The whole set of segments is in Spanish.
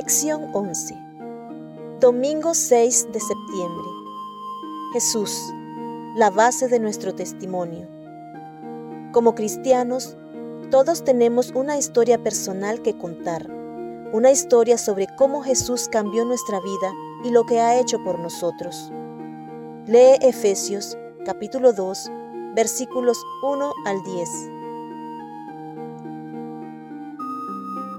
Lección 11. Domingo 6 de septiembre. Jesús, la base de nuestro testimonio. Como cristianos, todos tenemos una historia personal que contar, una historia sobre cómo Jesús cambió nuestra vida y lo que ha hecho por nosotros. Lee Efesios capítulo 2, versículos 1 al 10.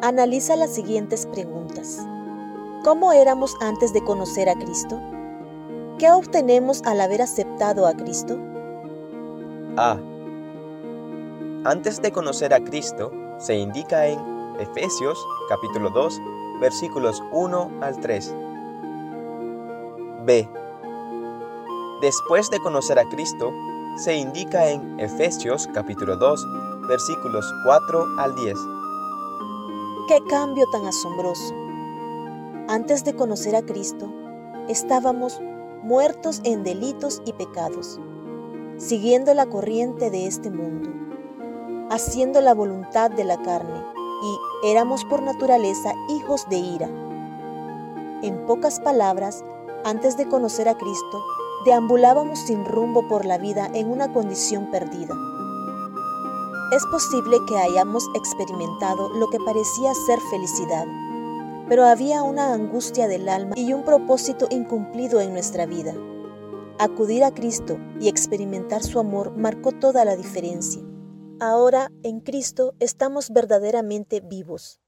Analiza las siguientes preguntas. ¿Cómo éramos antes de conocer a Cristo? ¿Qué obtenemos al haber aceptado a Cristo? A. Antes de conocer a Cristo, se indica en Efesios capítulo 2, versículos 1 al 3. B. Después de conocer a Cristo, se indica en Efesios capítulo 2, versículos 4 al 10. ¡Qué cambio tan asombroso! Antes de conocer a Cristo, estábamos muertos en delitos y pecados, siguiendo la corriente de este mundo, haciendo la voluntad de la carne, y éramos por naturaleza hijos de ira. En pocas palabras, antes de conocer a Cristo, deambulábamos sin rumbo por la vida en una condición perdida es posible que hayamos experimentado lo que parecía ser felicidad, pero había una angustia del alma y un propósito incumplido en nuestra vida. Acudir a Cristo y experimentar su amor marcó toda la diferencia. Ahora en Cristo estamos verdaderamente vivos.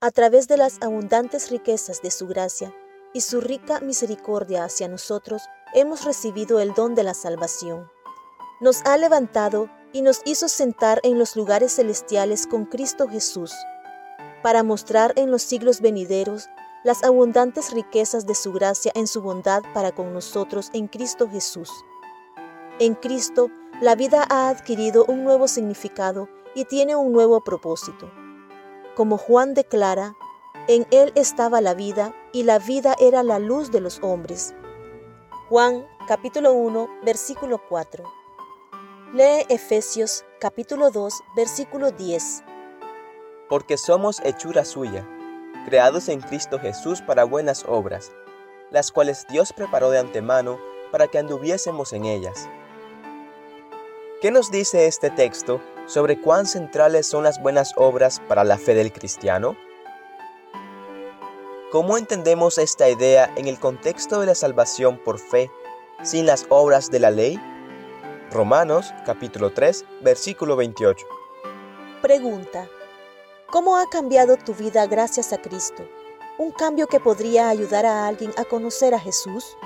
A través de las abundantes riquezas de su gracia y su rica misericordia hacia nosotros, hemos recibido el don de la salvación. Nos ha levantado y nos hizo sentar en los lugares celestiales con Cristo Jesús, para mostrar en los siglos venideros las abundantes riquezas de su gracia en su bondad para con nosotros en Cristo Jesús. En Cristo, la vida ha adquirido un nuevo significado y tiene un nuevo propósito. Como Juan declara, en Él estaba la vida y la vida era la luz de los hombres. Juan capítulo 1 versículo 4. Lee Efesios capítulo 2, versículo 10. Porque somos hechura suya, creados en Cristo Jesús para buenas obras, las cuales Dios preparó de antemano para que anduviésemos en ellas. ¿Qué nos dice este texto sobre cuán centrales son las buenas obras para la fe del cristiano? ¿Cómo entendemos esta idea en el contexto de la salvación por fe sin las obras de la ley? Romanos capítulo 3, versículo 28. Pregunta. ¿Cómo ha cambiado tu vida gracias a Cristo? Un cambio que podría ayudar a alguien a conocer a Jesús.